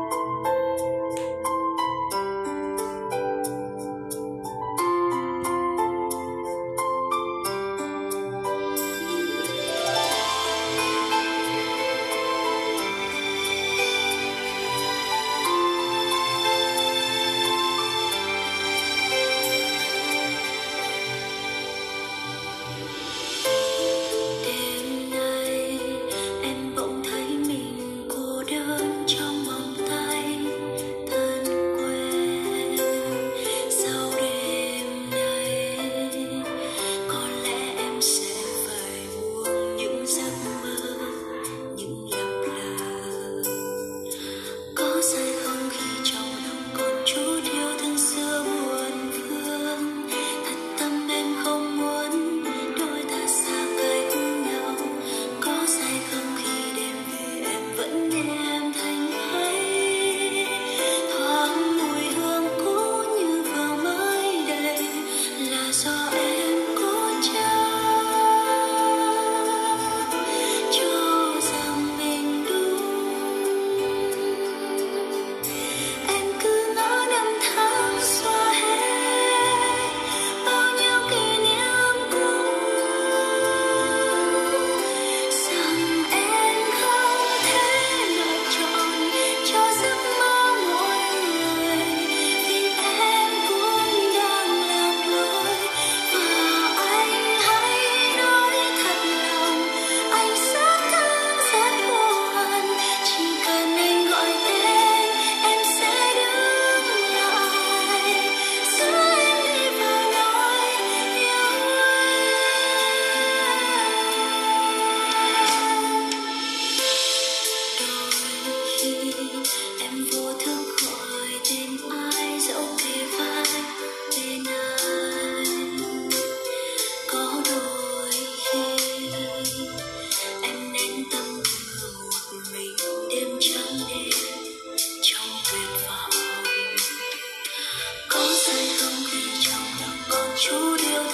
đêm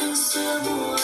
thương xưa